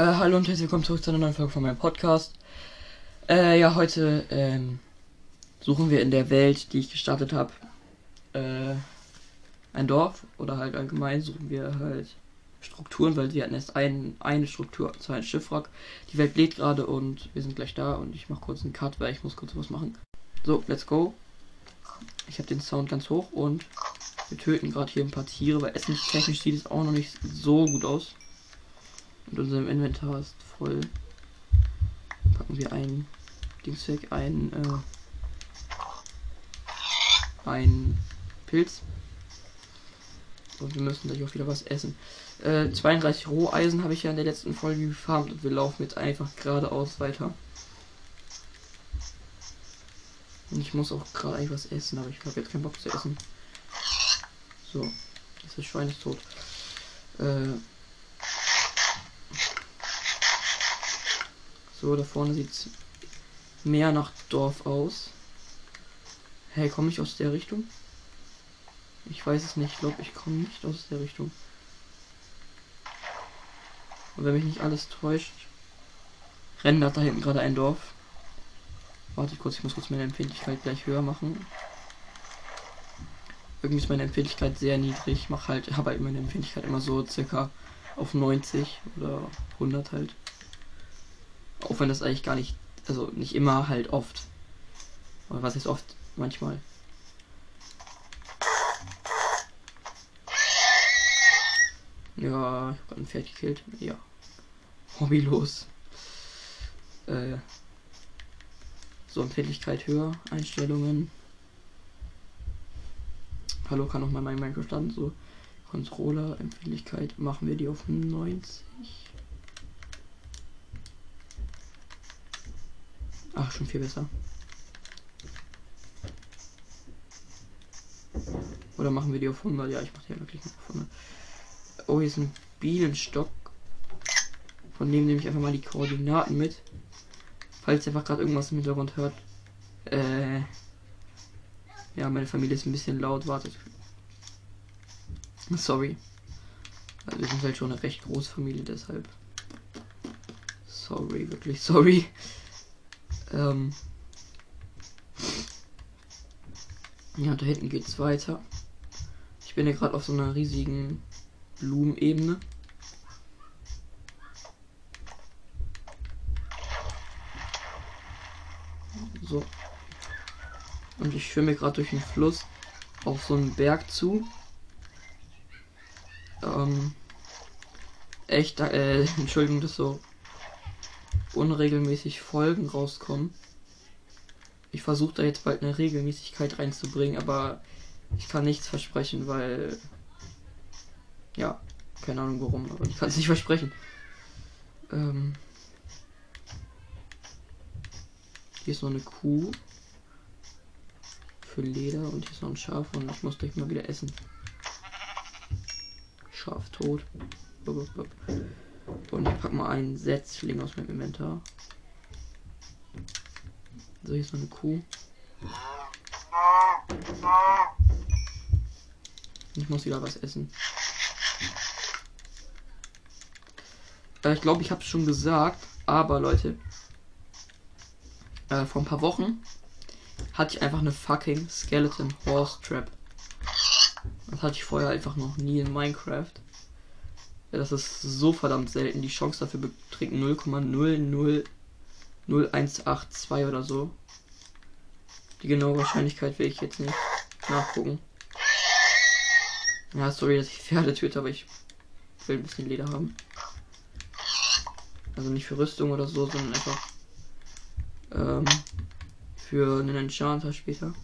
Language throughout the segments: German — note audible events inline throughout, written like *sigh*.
Äh, hallo und herzlich willkommen zurück zu einer neuen Folge von meinem Podcast. Äh, ja, heute ähm, suchen wir in der Welt, die ich gestartet habe, äh, ein Dorf oder halt allgemein suchen wir halt Strukturen, weil sie hatten erst ein, eine Struktur, zwar ein Schiffwrack. Die Welt lädt gerade und wir sind gleich da und ich mache kurz einen Cut, weil ich muss kurz was machen. So, let's go. Ich habe den Sound ganz hoch und wir töten gerade hier ein paar Tiere, weil essenstechnisch sieht es auch noch nicht so gut aus. Und unser Inventar ist voll. Packen wir ein Dings weg, ein, äh, ein Pilz. Und wir müssen gleich auch wieder was essen. Äh, 32 Roheisen habe ich ja in der letzten Folge gefarmt und wir laufen jetzt einfach geradeaus weiter. Und ich muss auch gerade eigentlich was essen, aber ich habe jetzt keinen Bock zu essen. So, das Schwein ist tot. Äh, So, da vorne sieht es mehr nach Dorf aus. Hey, komme ich aus der Richtung? Ich weiß es nicht. Ich glaube, ich komme nicht aus der Richtung. Und wenn mich nicht alles täuscht, rendert da hinten gerade ein Dorf. Warte kurz, ich muss kurz meine Empfindlichkeit gleich höher machen. Irgendwie ist meine Empfindlichkeit sehr niedrig. Ich mache halt, habe halt meine Empfindlichkeit immer so circa auf 90 oder 100 halt. Auch wenn das eigentlich gar nicht, also nicht immer, halt oft. Aber was ist oft? Manchmal. Ja, ich hab ein Pferd gekillt. Ja. Hobbylos. Äh. So, Empfindlichkeit höher. Einstellungen. Hallo, kann auch mal mein Minecraft starten. So, Controller, Empfindlichkeit machen wir die auf 90. Ach, schon viel besser. Oder machen wir die auf 100? Ja, ich mache die ja wirklich auf 100. Oh, hier ist ein Bienenstock. Von dem nehme ich einfach mal die Koordinaten mit. Falls ihr einfach gerade irgendwas im Hintergrund hört. Äh. Ja, meine Familie ist ein bisschen laut. Wartet. Sorry. Also wir sind halt schon eine recht große Familie, deshalb. Sorry, wirklich sorry. Ähm ja, da hinten geht es weiter. Ich bin ja gerade auf so einer riesigen Blumenebene. So. Und ich schwimme gerade durch den Fluss auf so einen Berg zu. Ähm, echt, äh, *laughs* Entschuldigung, das so unregelmäßig Folgen rauskommen. Ich versuche da jetzt bald eine Regelmäßigkeit reinzubringen, aber ich kann nichts versprechen, weil. Ja, keine Ahnung warum, aber ich kann es nicht versprechen. Ähm hier ist noch eine Kuh für Leder und hier ist noch ein Schaf und ich muss gleich mal wieder essen. Schaf tot. Und ich pack mal einen Setzling aus meinem Inventar. So, hier ist noch eine Kuh. Ich muss wieder was essen. Äh, ich glaube, ich habe es schon gesagt, aber Leute, äh, vor ein paar Wochen hatte ich einfach eine fucking Skeleton Horse Trap. Das hatte ich vorher einfach noch nie in Minecraft. Ja, das ist so verdammt selten. Die Chance dafür beträgt 0,00182 oder so. Die genaue Wahrscheinlichkeit will ich jetzt nicht nachgucken. Ja, sorry, dass ich Pferde töte, aber ich will ein bisschen Leder haben. Also nicht für Rüstung oder so, sondern einfach ähm, für einen Enchanter später.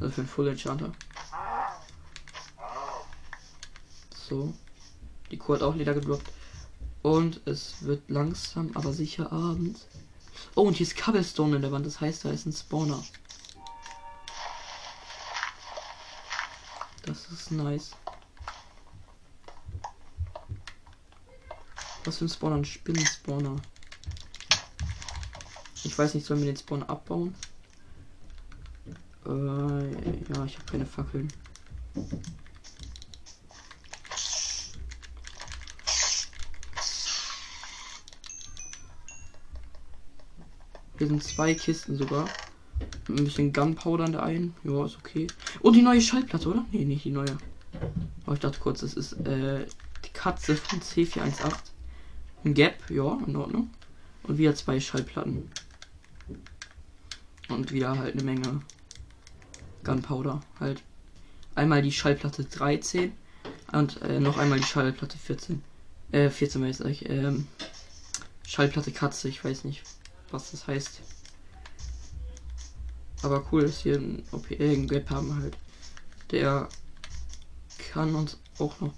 Also für einen Full Enchanter. So. Die Kuh hat auch Leder gedroppt. Und es wird langsam, aber sicher Abend. Oh, und hier ist Cobblestone in der Wand. Das heißt, da ist ein Spawner. Das ist nice. Was für ein Spawner? Ein Spinnenspawner. Ich weiß nicht, sollen wir den Spawner abbauen? Äh, ja, ich habe keine Fackeln. Hier sind zwei Kisten sogar. Ein bisschen Gunpowder in der einen. Ja, ist okay. Oh, die neue Schallplatte, oder? Nee, nicht die neue. Oh, ich dachte kurz, das ist äh, die Katze von C418. Ein Gap, ja, in Ordnung. Und wieder zwei Schallplatten. Und wieder halt eine Menge Gunpowder. Halt einmal die Schallplatte 13 und äh, noch einmal die Schallplatte 14. Äh, 14 weiß ich. Ähm, Schallplatte Katze, ich weiß nicht, was das heißt. Aber cool, dass hier ein OP äh, ein Gap haben halt. Der kann uns auch noch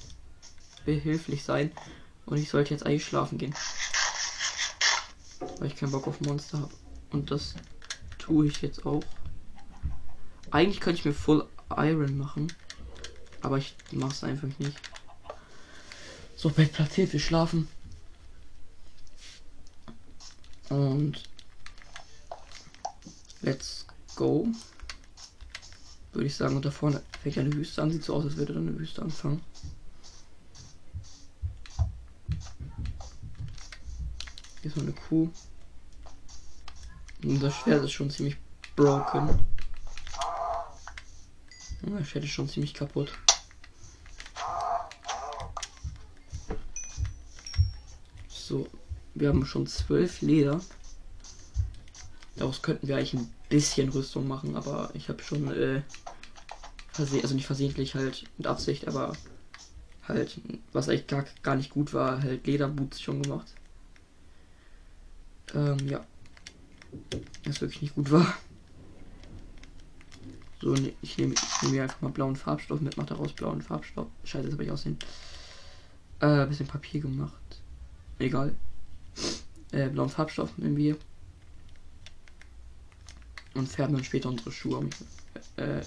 behilflich sein. Und ich sollte jetzt eigentlich schlafen gehen. Weil ich keinen Bock auf Monster habe. Und das tue ich jetzt auch. Eigentlich könnte ich mir Full Iron machen. Aber ich mache es einfach nicht. So, Bett platziert, wir schlafen. Und let's go. Würde ich sagen, und da vorne fängt eine Wüste an. Sieht so aus, als würde dann eine Wüste anfangen. Hier ist noch eine Kuh. Und das Schwert ist schon ziemlich broken. Ja, Schwert ist schon ziemlich kaputt. So, wir haben schon zwölf Leder. Daraus könnten wir eigentlich ein bisschen Rüstung machen, aber ich habe schon, äh, also nicht versehentlich halt mit Absicht, aber halt, was eigentlich gar, gar nicht gut war, halt Lederboots schon gemacht. Ähm, ja. Das wirklich nicht gut war. So, ne, ich nehme nehm mir einfach mal blauen Farbstoff mit, mache daraus blauen Farbstoff. Scheiße, das habe ich aussehen. Äh, bisschen Papier gemacht. Egal. Äh, blauen Farbstoff wir. Und färben dann später unsere Schuhe. Äh,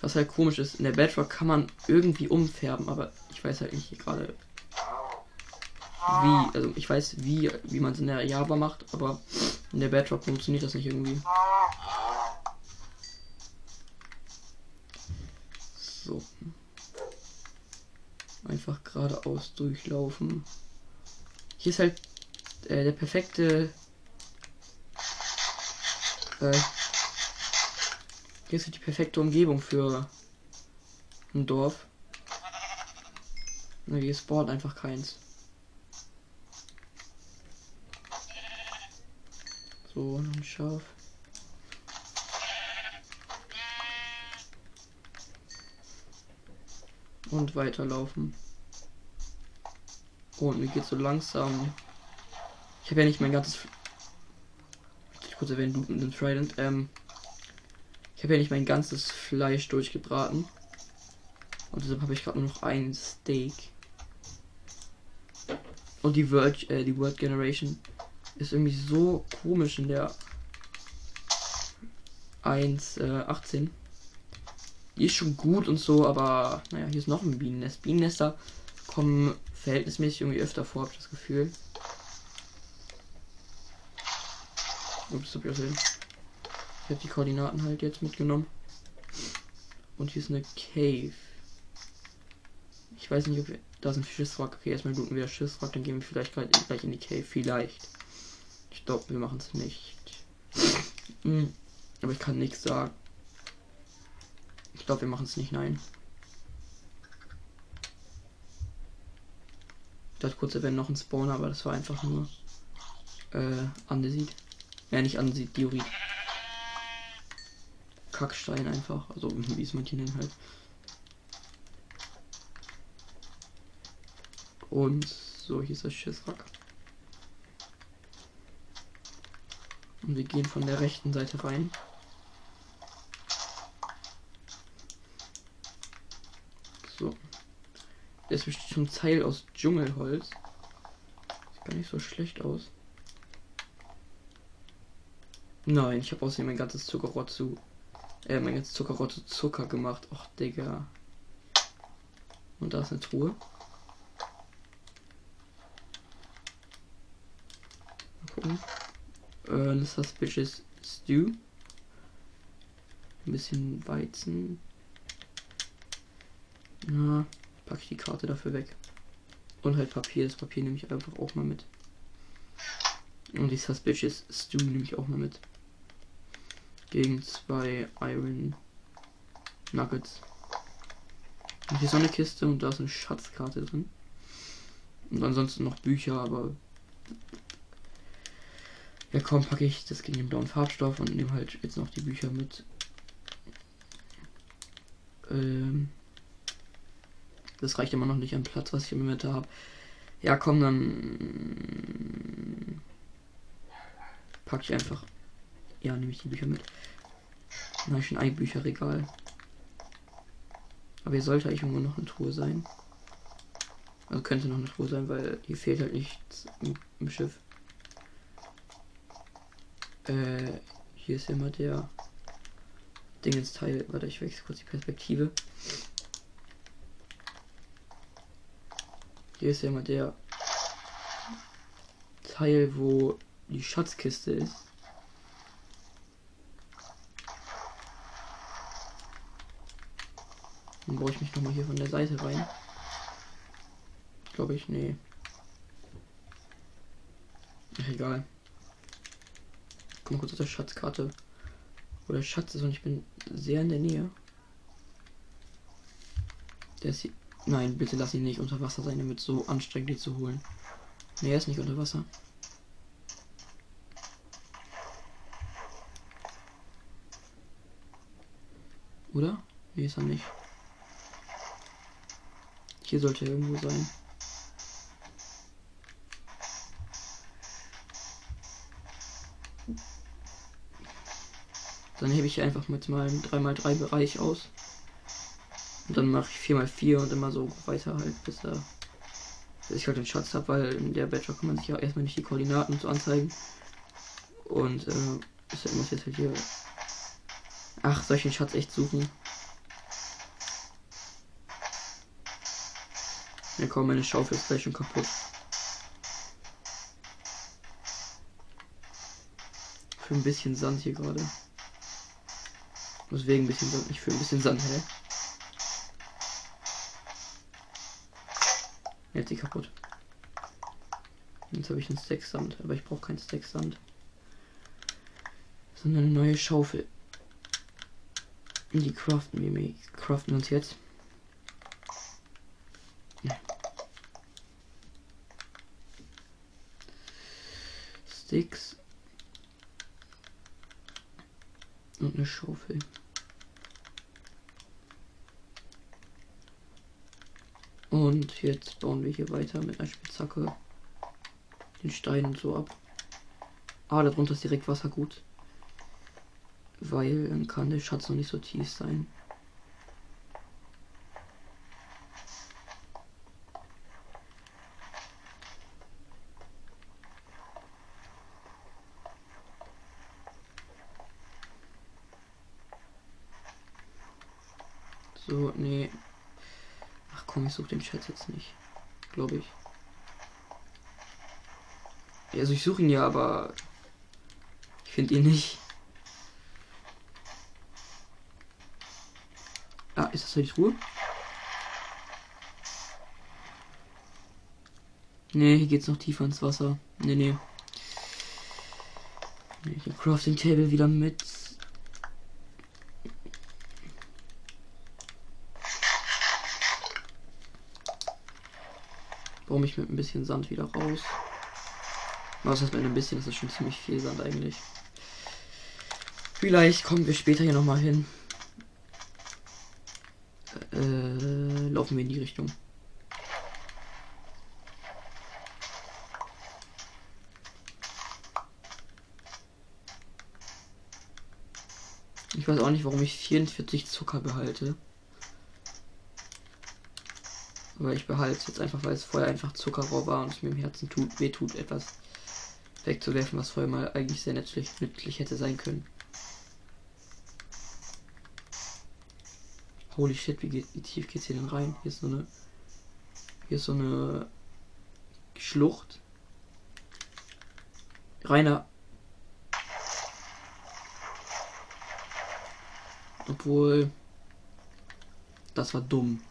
was halt komisch ist, in der Bedrock kann man irgendwie umfärben, aber ich weiß halt nicht gerade wie, also ich weiß wie, wie man es in der Java macht, aber in der Bedrock funktioniert das nicht irgendwie. So. Einfach geradeaus durchlaufen. Hier ist halt äh, der perfekte. Äh, hier ist die perfekte Umgebung für ein Dorf. Na, hier spawnt einfach keins. So, ein Schaf. Und weiterlaufen. Oh, und mir geht so langsam. Ich habe ja nicht mein ganzes. Ich kurz erwähnen, den Trident. Ähm, ich habe ja nicht mein ganzes Fleisch durchgebraten. Und deshalb habe ich gerade nur noch ein Steak. Und die Word, äh, die Word Generation ist irgendwie so komisch in der 1.18. Äh, die ist schon gut und so, aber naja, hier ist noch ein Bienennest. Bienennester kommen verhältnismäßig irgendwie öfter vor, habe ich das Gefühl. Ups, hab ich gesehen. Ich habe die Koordinaten halt jetzt mitgenommen. Und hier ist eine Cave. Ich weiß nicht, ob wir. Da sind Schiffswrack. Okay, erstmal looten wir das Schiffswrack, dann gehen wir vielleicht gleich in die Cave. Vielleicht. Ich glaube, wir machen es nicht. Hm, aber ich kann nichts sagen. Ich glaube, wir machen es nicht. Nein. Ich dachte kurz, er wäre noch ein Spawner, aber das war einfach nur äh, Andesit. Ja, nicht Andesit, Diorit. Kackstein einfach. Also, wie es manche nennen halt. Und so, hier ist das Schissrack. Und wir gehen von der rechten Seite rein. So. Das besteht zum Teil aus Dschungelholz. Sieht gar nicht so schlecht aus. Nein, ich habe außerdem mein ganzes Zuckerrohr zu. Äh, mein ganzes Zuckerrohr zu Zucker gemacht. Och, Digga. Und da ist eine Truhe. Mal gucken. Äh, eine Suspicious Stew. Ein bisschen Weizen. Na, packe ich die Karte dafür weg. Und halt Papier. Das Papier nehme ich einfach auch mal mit. Und die Suspicious Stew nehme ich auch mal mit. Gegen zwei Iron Nuggets. Und hier ist eine Kiste und da ist eine Schatzkarte drin. Und ansonsten noch Bücher, aber. Ja, kaum packe ich das gegen den blauen Farbstoff und nehme halt jetzt noch die Bücher mit. Ähm, das reicht immer noch nicht an Platz, was ich im Moment habe. Ja, komm, dann packe ich einfach. Ja, nehme ich die Bücher mit. Ich schon ein Bücherregal. Aber hier sollte eigentlich irgendwo noch eine Truhe sein. Also könnte noch eine Truhe sein, weil hier fehlt halt nichts im, im Schiff. Äh, hier ist immer der Dingensteil. Warte, ich wechsle kurz die Perspektive. Hier ist ja immer der Teil, wo die Schatzkiste ist. Dann baue ich mich nochmal hier von der Seite rein. Glaube ich, nee. Ach, egal. Guck mal kurz auf der Schatzkarte. Wo der Schatz ist und ich bin sehr in der Nähe. Der ist hier. Nein, bitte lass ihn nicht unter Wasser sein, damit so anstrengend die zu holen. Nee, er ist nicht unter Wasser. Oder? Nee, ist er nicht. Hier sollte er irgendwo sein. Dann hebe ich einfach mit meinem 3x3 Bereich aus. Und dann mache ich 4x4 und immer so weiter halt, bis, er, bis ich halt den Schatz habe, weil in der Bachelor kann man sich ja erstmal nicht die Koordinaten so anzeigen. Und äh, ich muss jetzt halt hier. Ach, soll ich den Schatz echt suchen? Ja komm, meine Schaufel ist gleich schon kaputt. Für ein bisschen Sand hier gerade. Deswegen ein bisschen Sand, nicht für ein bisschen Sand, hä? Jetzt sie kaputt. Jetzt habe ich einen Stack Sand, aber ich brauche keinen Stack Sand. Sondern eine neue Schaufel. Die craften wir craften uns jetzt. Sticks. Und eine Schaufel. Und jetzt bauen wir hier weiter mit einer Spitzhacke den Stein und so ab. Ah, darunter ist direkt Wassergut. Weil dann kann der Schatz noch nicht so tief sein. So, nee. Ach komm, ich suche den Chat jetzt nicht. Glaube ich. Also ich suche ihn ja, aber ich finde ihn nicht. Ah, ist das die Truhe? Nee, hier geht's noch tiefer ins Wasser. Nee, nee. nee die Crafting Table wieder mit. Baue mich mit ein bisschen Sand wieder raus. Was heißt mit ein bisschen? Das ist schon ziemlich viel Sand eigentlich. Vielleicht kommen wir später hier nochmal hin. Äh, laufen wir in die Richtung. Ich weiß auch nicht, warum ich 44 Zucker behalte. Aber ich behalte es jetzt einfach, weil es vorher einfach Zuckerrohr war und es mir im Herzen tut, weh tut, etwas wegzuwerfen, was vorher mal eigentlich sehr nützlich, nützlich hätte sein können. Holy shit, wie, geht, wie tief geht's hier denn rein? Hier ist so eine. Hier ist so eine Schlucht. Reiner. Obwohl. Das war dumm.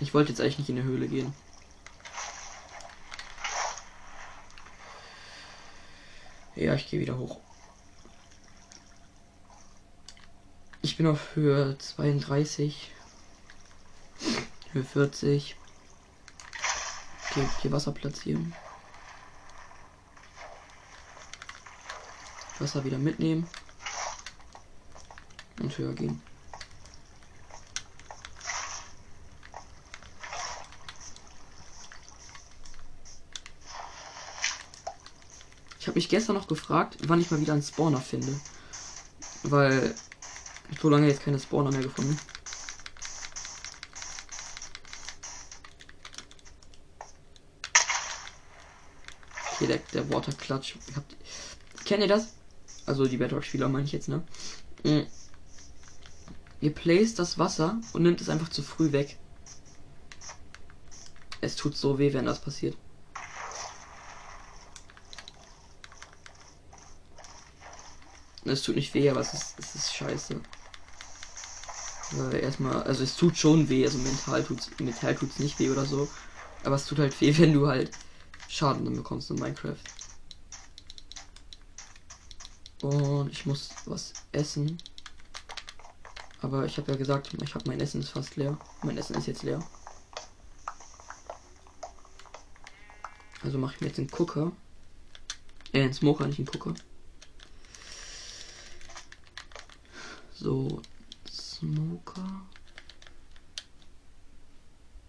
Ich wollte jetzt eigentlich nicht in die Höhle gehen. Ja, ich gehe wieder hoch. Ich bin auf Höhe 32. Höhe 40. Okay, hier Wasser platzieren. Wasser wieder mitnehmen. Und höher gehen. Habe mich gestern noch gefragt, wann ich mal wieder einen Spawner finde. Weil so lange jetzt keine Spawner mehr gefunden. Okay, der, der Water Clutch. Habt, kennt ihr das? Also die Bedrock-Spieler meine ich jetzt, ne? Mhm. Ihr placed das Wasser und nimmt es einfach zu früh weg. Es tut so weh, wenn das passiert. Es tut nicht weh, aber es ist, es ist scheiße. Weil erstmal, also es tut schon weh, also mental tut's, mental tut's nicht weh oder so. Aber es tut halt weh, *laughs* wenn du halt Schaden dann bekommst in Minecraft. Und ich muss was essen. Aber ich habe ja gesagt, ich habe mein Essen ist fast leer. Mein Essen ist jetzt leer. Also mache ich mir jetzt einen Cooker. Äh, einen Smoker, nicht einen Cooker. So, Smoker.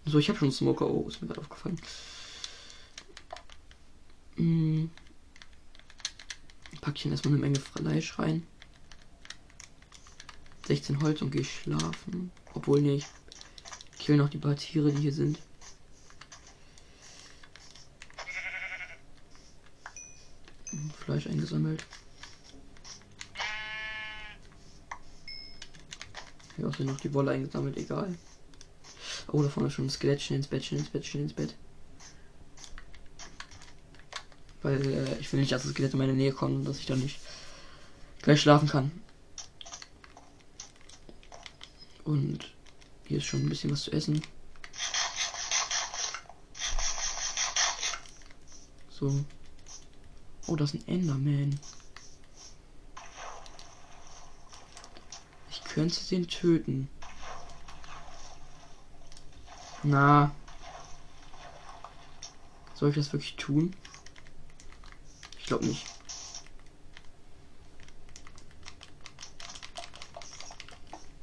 So, ich habe schon Smoker. Oh, ist mir gerade aufgefallen. Hm. Pack ich erstmal eine Menge Fleisch rein. 16 Holz und gehe schlafen. Obwohl, nee, ich kill noch die paar Tiere, die hier sind. Fleisch eingesammelt. Auch noch die Wolle eingesammelt, egal. Oh, da vorne schon ein Skelett, schnell ins Bett, schnell ins Bett, schnell ins Bett. Weil äh, ich will nicht, dass das Skelett in meine Nähe kommt und dass ich dann nicht gleich schlafen kann. Und hier ist schon ein bisschen was zu essen. So. Oh, das ist ein Enderman. Ich könnte den töten. Na. Soll ich das wirklich tun? Ich glaube nicht.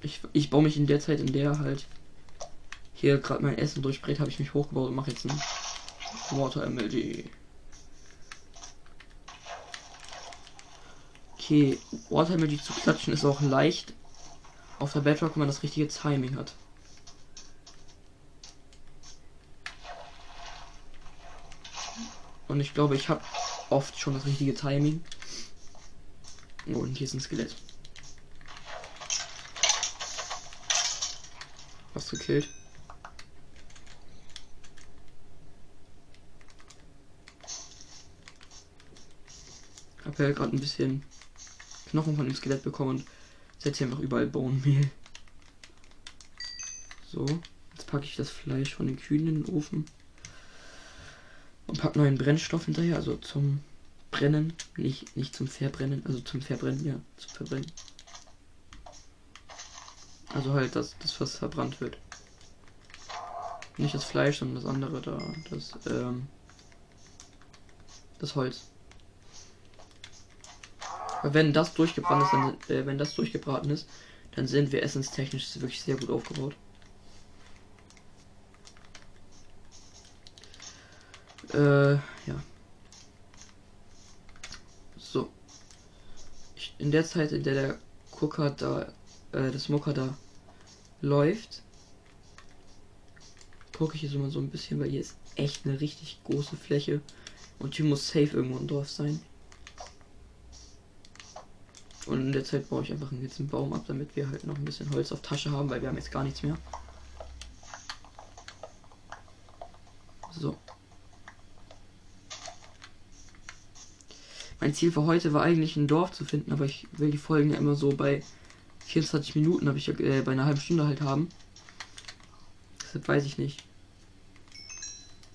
Ich, ich baue mich in der Zeit, in der halt hier gerade mein Essen durchbrät, habe ich mich hochgebaut und mache jetzt ein Water MLG. Okay, Water MLG zu klatschen ist auch leicht auf der Bedrock, man das richtige Timing hat. Und ich glaube, ich habe oft schon das richtige Timing. Oh, und hier ist ein Skelett. Was gekillt. Hab ja gerade ein bisschen Knochen von dem Skelett bekommen und setze hier einfach überall Bohnenmehl. So, jetzt packe ich das Fleisch von den Kühen in den Ofen. Und pack neuen Brennstoff hinterher, also zum Brennen, nicht, nicht zum Verbrennen, also zum Verbrennen, ja, zum Verbrennen. Also halt, dass das was verbrannt wird. Nicht das Fleisch, sondern das andere da, das, ähm, das Holz. Wenn das durchgebrannt ist, dann, äh, wenn das durchgebraten ist, dann sind wir essenstechnisch wirklich sehr gut aufgebaut. Äh, ja. So. Ich, in der Zeit, in der der Cooker da, äh, der Smoker da läuft, gucke ich jetzt immer so ein bisschen, weil hier ist echt eine richtig große Fläche und hier muss safe irgendwo ein Dorf sein. Und in der Zeit baue ich einfach jetzt einen Baum ab, damit wir halt noch ein bisschen Holz auf Tasche haben, weil wir haben jetzt gar nichts mehr. So. Mein Ziel für heute war eigentlich ein Dorf zu finden, aber ich will die Folgen ja immer so bei 24 Minuten, habe ich ja äh, bei einer halben Stunde halt haben. Deshalb weiß ich nicht.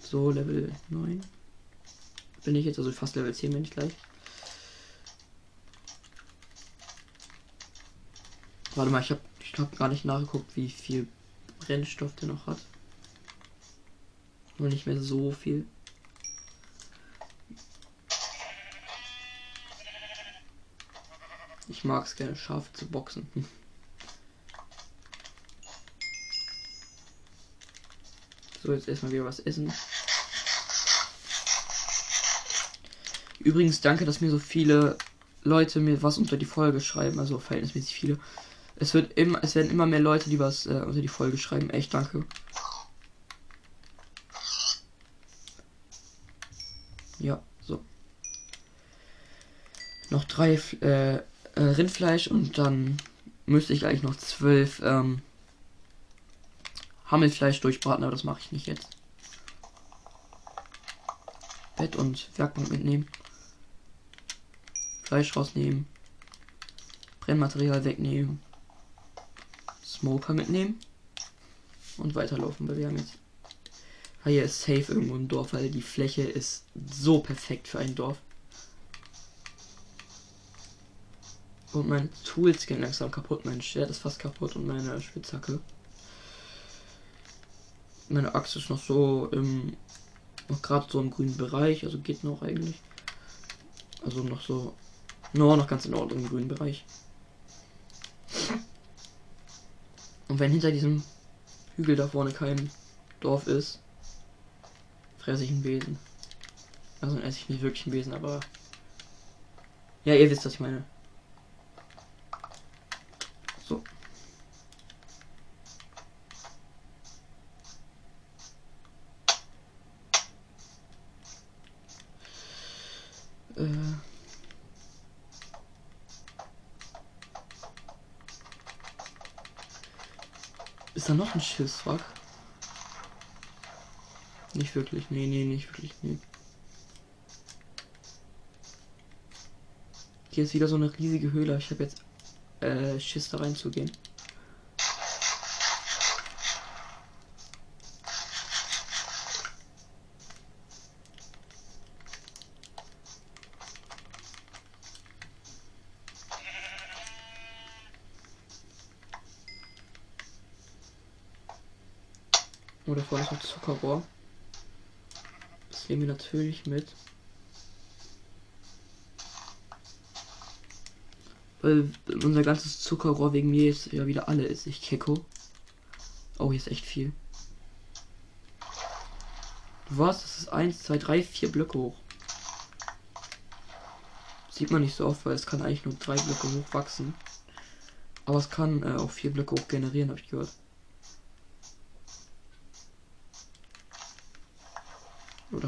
So, Level 9. Bin ich jetzt, also fast Level 10 bin ich gleich. Warte mal, ich habe ich hab gar nicht nachgeguckt, wie viel Brennstoff der noch hat. Nur nicht mehr so viel. Ich mag es gerne, scharf zu boxen. *laughs* So, jetzt erstmal wieder was essen. Übrigens, danke, dass mir so viele Leute mir was unter die Folge schreiben, also verhältnismäßig viele. Es wird immer, es werden immer mehr Leute, die was äh, unter die Folge schreiben. Echt danke. Ja, so. Noch drei äh, äh, Rindfleisch und dann müsste ich eigentlich noch zwölf ähm, Hammelfleisch durchbraten, aber das mache ich nicht jetzt. Bett und Werkbank mitnehmen. Fleisch rausnehmen. Brennmaterial wegnehmen. Smoker mitnehmen. Und weiterlaufen, weil wir haben jetzt. Ah, hier ist safe irgendwo im Dorf, weil die Fläche ist so perfekt für ein Dorf. Und mein Tools gehen langsam kaputt. Mein Schwert ist fast kaputt und meine Spitzhacke. Meine Axt ist noch so im. noch gerade so im grünen Bereich, also geht noch eigentlich. Also noch so nur noch ganz in Ordnung im grünen Bereich. Und wenn hinter diesem Hügel da vorne kein Dorf ist, fresse ich einen Besen. Also esse ich nicht wirklich einen Besen, aber. Ja, ihr wisst, was ich meine. Ist da noch ein Schiffswrack? Nicht wirklich, nee, nee, nicht wirklich, nee. Hier ist wieder so eine riesige Höhle. Ich habe jetzt äh, Schiss da reinzugehen. Oder vorne ist noch Zuckerrohr. Das nehmen wir natürlich mit. Weil unser ganzes Zuckerrohr wegen mir jetzt ja wieder alle ist. Ich kecko. Oh, hier ist echt viel. Was? Das ist 1, 2, 3, 4 Blöcke hoch. Sieht man nicht so oft, weil es kann eigentlich nur drei Blöcke hoch wachsen. Aber es kann äh, auch vier Blöcke hoch generieren, habe ich gehört.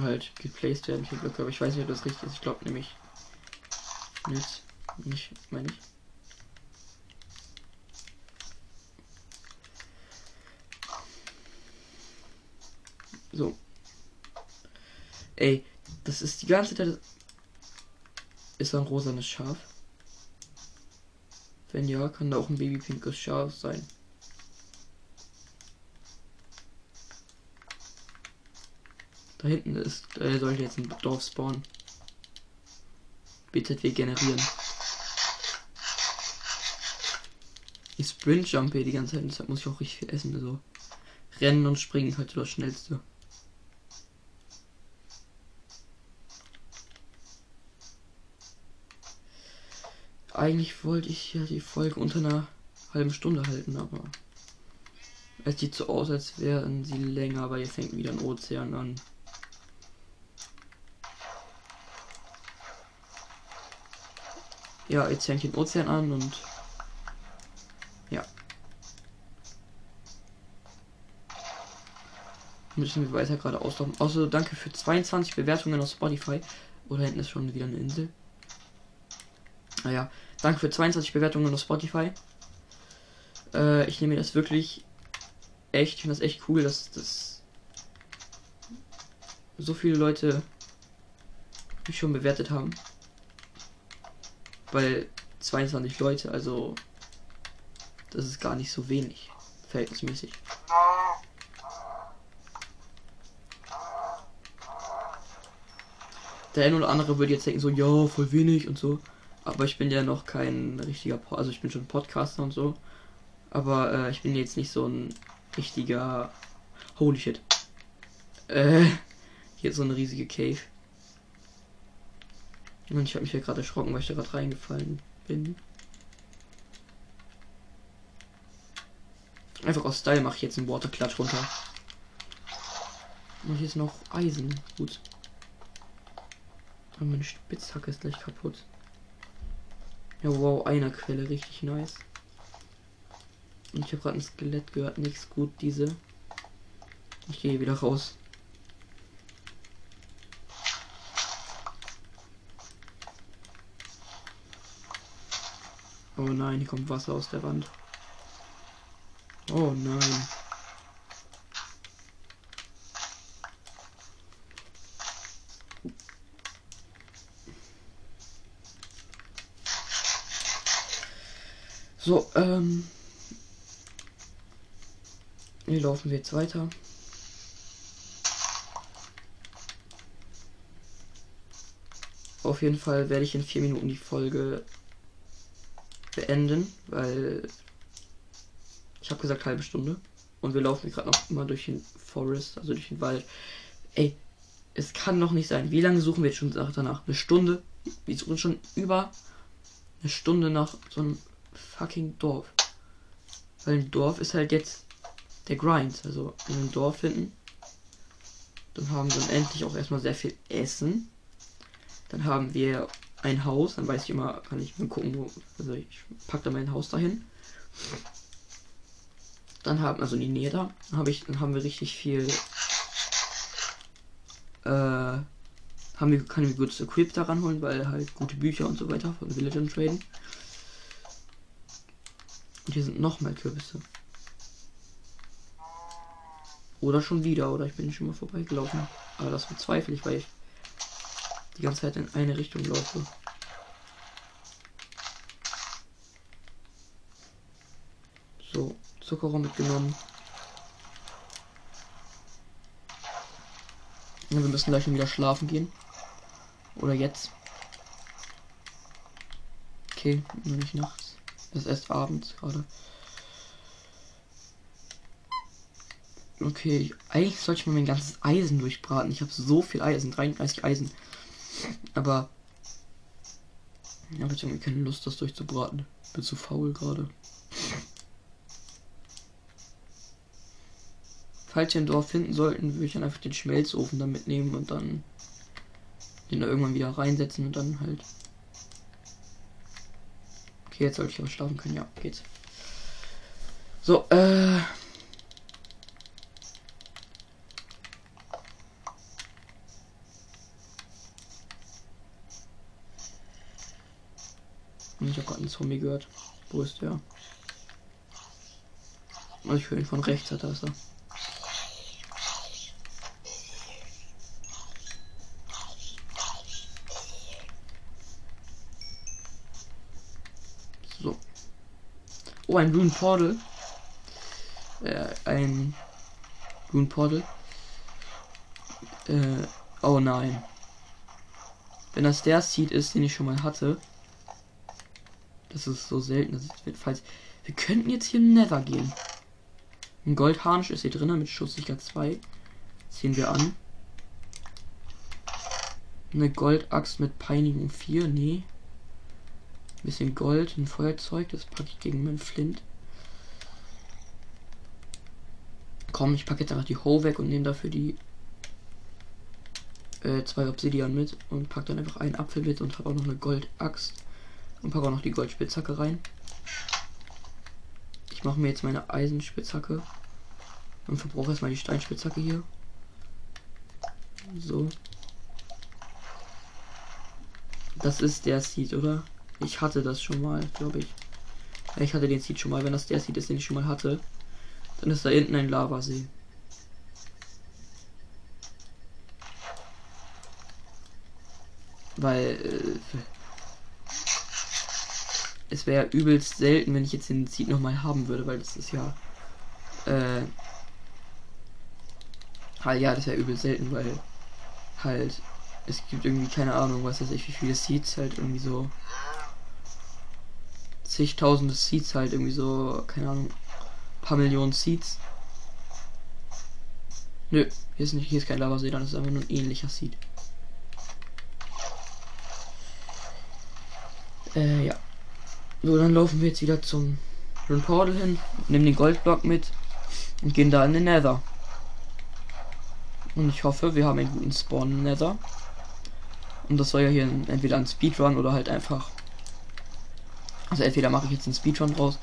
Halt geplaced werden für Blöcke, aber ich weiß nicht, ob das richtig ist. Ich glaube nämlich nicht. Nicht, meine ich. So. Ey, das ist die ganze Zeit. Ist ein rosanes Schaf? Wenn ja, kann da auch ein babypinkes Schaf sein. Da hinten ist, äh, sollte jetzt ein Dorf spawnen. BZW generieren. Ich sprint jump die ganze Zeit, deshalb muss ich auch richtig viel essen. Also rennen und springen halt das schnellste. Eigentlich wollte ich ja die Folge unter einer halben Stunde halten, aber es sieht so aus, als wären sie länger, weil ihr fängt wieder ein Ozean an. Ja, jetzt fängt den Ozean an und ja. Müssen wir weiter gerade auslaufen. Also danke für 22 Bewertungen auf Spotify. Oder hinten ist schon wieder eine Insel. Naja, danke für 22 Bewertungen auf Spotify. Äh, ich nehme das wirklich echt, ich finde das echt cool, dass das so viele Leute mich schon bewertet haben. Weil 22 Leute, also das ist gar nicht so wenig, verhältnismäßig. Der eine oder andere würde jetzt denken so, ja, voll wenig und so. Aber ich bin ja noch kein richtiger, po also ich bin schon Podcaster und so. Aber äh, ich bin jetzt nicht so ein richtiger. Holy shit. Äh, hier so eine riesige Cave. Und ich habe mich ja gerade erschrocken, weil ich da gerade reingefallen bin. Einfach aus Style mache ich jetzt einen Waterklatsch runter. Und hier ist noch Eisen. Gut. Aber meine Spitzhacke ist gleich kaputt. Ja, wow, einer Quelle, richtig nice. Und ich habe gerade ein Skelett gehört, nichts gut, diese. Ich gehe wieder raus. Oh nein, hier kommt Wasser aus der Wand. Oh nein. So, ähm. Hier laufen wir jetzt weiter. Auf jeden Fall werde ich in vier Minuten die Folge beenden, weil ich habe gesagt halbe Stunde und wir laufen gerade noch mal durch den Forest, also durch den Wald. Ey, es kann noch nicht sein. Wie lange suchen wir jetzt schon danach? Eine Stunde? Wir suchen schon über eine Stunde nach so einem fucking Dorf. Weil ein Dorf ist halt jetzt der Grind. Also ein Dorf finden, dann haben wir endlich auch erstmal sehr viel Essen. Dann haben wir ein Haus, dann weiß ich immer, kann ich gucken, wo. Also ich packe da mein Haus dahin. Dann haben, also in die Nähe da, dann habe ich, dann haben wir richtig viel. Äh, haben wir, kann ich gutes Equip daran holen, weil halt gute Bücher und so weiter von Villager traden. Und hier sind noch mehr Kürbisse. Oder schon wieder, oder ich bin schon mal vorbeigelaufen. Aber das bezweifle ich, weil ich die ganze Zeit in eine Richtung laufe. So, Zuckerrohr mitgenommen. Ja, wir müssen gleich schon wieder schlafen gehen. Oder jetzt. Okay, nur nicht nachts. Das ist erst abends gerade. Okay, eigentlich sollte ich mal mein ganzes Eisen durchbraten. Ich habe so viel Eisen, 33 Eisen. Aber ich habe keine Lust, das durchzubraten. Bin zu faul gerade. Falls wir ein Dorf finden sollten, würde ich dann einfach den Schmelzofen da mitnehmen und dann den da irgendwann wieder reinsetzen und dann halt. Okay, jetzt sollte ich auch schlafen können. Ja, geht's. So, äh. Einen Zombie gehört. Wo ist der? Also ich höre ihn von rechts, hat er. So. Oh, ein Rune Portal. Äh, ein Rune Portal. Äh, oh nein. Wenn das der Seed ist, den ich schon mal hatte, das ist so selten, dass es wird, falls. Wir könnten jetzt hier Nether gehen. Ein Goldharnisch ist hier drin mit Schusssicher 2. Ziehen wir an. Eine Goldaxt mit Peinigung 4. Nee. Ein bisschen Gold, ein Feuerzeug. Das packe ich gegen meinen Flint. Komm, ich packe jetzt einfach die Hoe weg und nehme dafür die äh, zwei Obsidian mit und packe dann einfach einen Apfel mit und habe auch noch eine Goldaxt. Und packe auch noch die Goldspitzhacke rein. Ich mache mir jetzt meine Eisenspitzhacke. Und verbrauche erstmal die Steinspitzhacke hier. So. Das ist der Seed, oder? Ich hatte das schon mal, glaube ich. Ich hatte den Seed schon mal. Wenn das der Seed ist, den ich schon mal hatte, dann ist da hinten ein Lavasee. Weil äh, es wäre übelst selten, wenn ich jetzt den Seed nochmal haben würde, weil das ist ja. Äh, halt, ja, das wäre übelst selten, weil halt es gibt irgendwie keine Ahnung, was weiß ich, wie viele Seeds halt irgendwie so zigtausende Seeds halt irgendwie so, keine Ahnung, paar Millionen Seeds. Nö, hier ist nicht, hier ist kein Lavasee, dann ist einfach nur ein ähnlicher Seed. Äh, ja. So, dann laufen wir jetzt wieder zum Portal hin, nehmen den Goldblock mit und gehen da in den Nether. Und ich hoffe, wir haben einen guten Spawn im Nether. Und das soll ja hier entweder ein Speedrun oder halt einfach. Also entweder mache ich jetzt einen Speedrun draus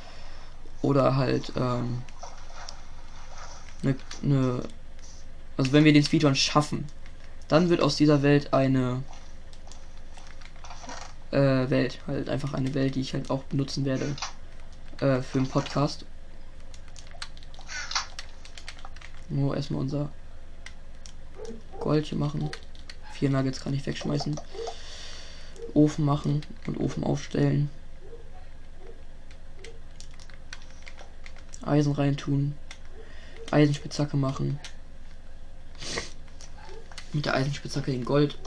oder halt ähm, eine, eine also wenn wir den Speedrun schaffen, dann wird aus dieser Welt eine äh, Welt, halt einfach eine Welt, die ich halt auch benutzen werde äh, für einen Podcast. Nur erstmal unser Gold machen. Vier Nuggets kann ich wegschmeißen. Ofen machen und Ofen aufstellen. Eisen reintun. Eisenspitzhacke machen. Mit der Eisenspitzhacke den Gold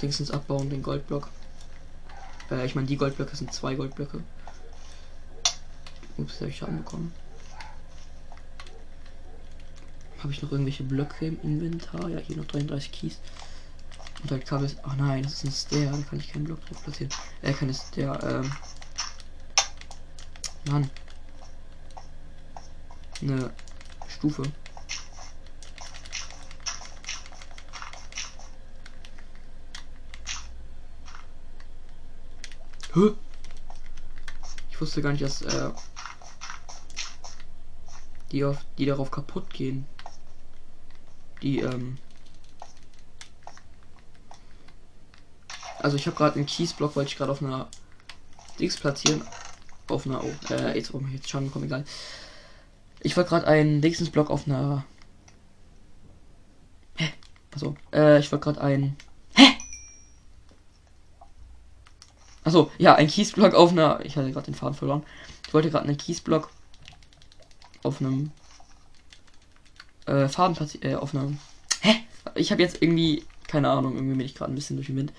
Dingsens abbauen, den Goldblock. Äh, ich meine, die Goldblöcke sind zwei Goldblöcke. Ups, habe ich Schaden bekommen. Habe ich noch irgendwelche Blöcke im Inventar? Ja, hier noch 33 Keys. Und halt Kabel. Ach nein, das ist ein Stair. Da kann ich keinen Block drauf platzieren. Er äh, kann es der, ähm. Mann. Eine Stufe. Hä? Ich wusste gar nicht, dass äh, die auf die darauf kaputt gehen. Die ähm Also ich habe gerade einen Kiesblock, wollte ich gerade auf einer Dings platzieren. Auf einer oh, äh, jetzt ich jetzt Schaden bekommen, egal. Ich wollte gerade einen Dingsensblock auf einer Hä? Also, äh, ich wollte gerade einen Achso, ja, ein Kiesblock auf einer. Ich hatte gerade den Faden verloren. Ich wollte gerade einen Kiesblock auf einem äh, Faden äh, auf einem. Hä? Ich habe jetzt irgendwie keine Ahnung. Irgendwie bin ich gerade ein bisschen durch den Wind.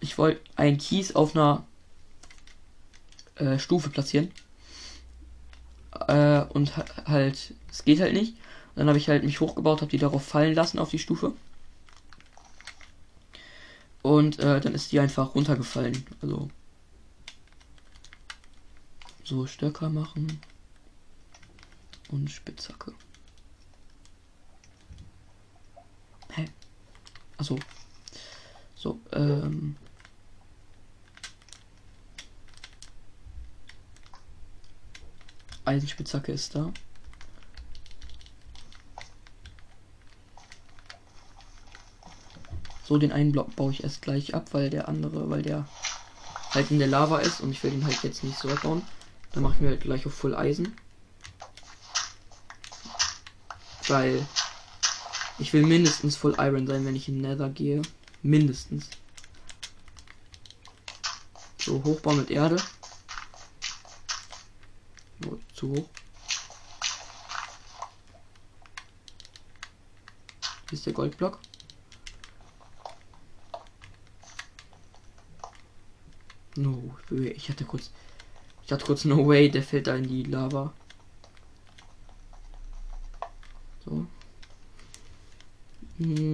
Ich wollte einen Kies auf einer äh, Stufe platzieren. Äh, und halt, es geht halt nicht. Dann habe ich halt mich hochgebaut, habe die darauf fallen lassen auf die Stufe. Und äh, dann ist die einfach runtergefallen. Also. So, Stöcker machen. Und Spitzhacke. Hä? Achso. So, ähm. Eisenspitzhacke ist da. So, den einen Block baue ich erst gleich ab, weil der andere, weil der halt in der Lava ist und ich will den halt jetzt nicht so wegbauen. Dann mache ich mir halt gleich auf Full Eisen. Weil ich will mindestens Full Iron sein, wenn ich in Nether gehe. Mindestens. So, Hochbau mit Erde. Oh, zu hoch. Hier ist der Goldblock. No, ich hatte kurz. Ich hatte kurz no way, der fällt da in die Lava. So. Hm.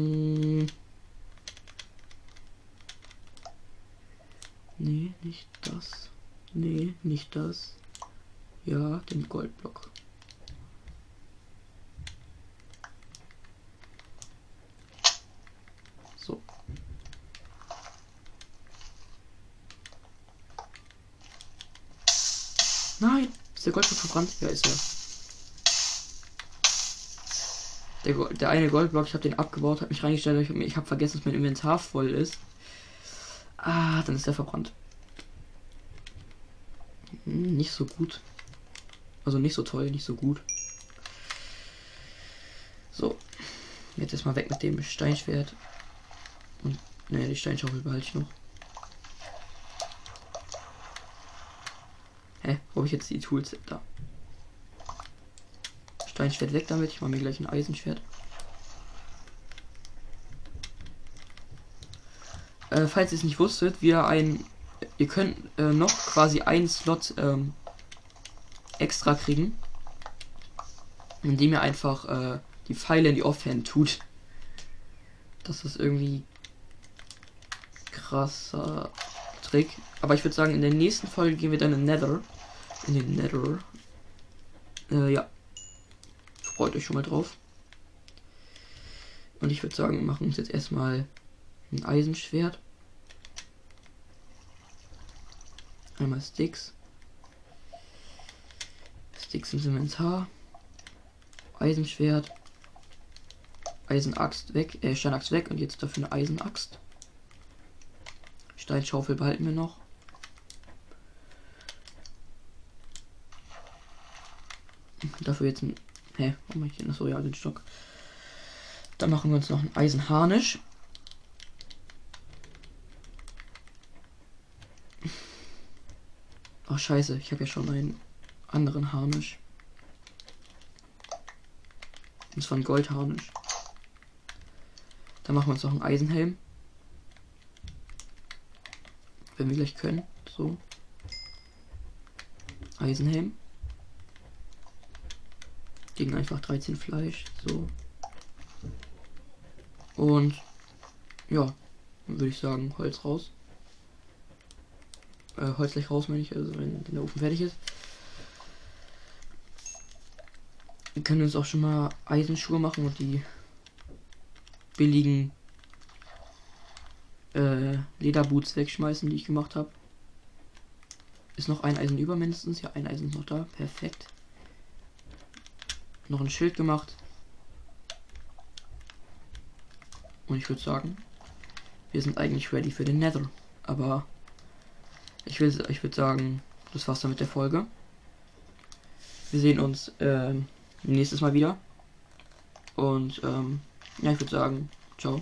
20er ist er. Der, der eine Goldblock, ich habe den abgebaut, habe mich reingestellt, ich habe vergessen, dass mein Inventar voll ist. Ah, dann ist er verbrannt. Hm, nicht so gut. Also nicht so toll, nicht so gut. So. Jetzt erstmal weg mit dem Steinschwert. Und naja, die Steinschaufel behalte ich noch. Hä? Wo habe ich jetzt die Tools da? Steinschwert weg damit. Ich mache mir gleich ein Eisenschwert. Äh, falls ihr es nicht wusstet, wir ein. Ihr könnt äh, noch quasi einen Slot ähm, extra kriegen, indem ihr einfach äh, die Pfeile in die Offhand tut. Das ist irgendwie krasser Trick. Aber ich würde sagen, in der nächsten Folge gehen wir dann in Nether. In den Nether. Äh, ja. Freut euch schon mal drauf. Und ich würde sagen, machen uns jetzt erstmal ein Eisenschwert. Einmal Sticks. Sticks ins Inventar. Eisenschwert. Eisenaxt weg, äh, Steinaxt weg und jetzt dafür eine Eisenaxt. Steinschaufel behalten wir noch. Dafür jetzt ein. Hä? Warum ich denn so ja den Stock? Dann machen wir uns noch einen Eisenharnisch. Ach scheiße, ich habe ja schon einen anderen Harnisch. Und zwar ein Goldharnisch. Dann machen wir uns noch einen Eisenhelm. Wenn wir gleich können. So. Eisenhelm. Gegen einfach 13 Fleisch. So. Und ja, würde ich sagen, Holz raus. Äh, Holz gleich raus, meine ich, also wenn der Ofen fertig ist. Wir können uns auch schon mal Eisenschuhe machen und die billigen äh, Lederboots wegschmeißen, die ich gemacht habe. Ist noch ein Eisen über mindestens. Ja, ein Eisen ist noch da. Perfekt. Noch ein Schild gemacht. Und ich würde sagen, wir sind eigentlich ready für den Nether. Aber ich will, ich würde sagen, das war's dann mit der Folge. Wir sehen uns äh, nächstes Mal wieder. Und ähm, ja, ich würde sagen, ciao.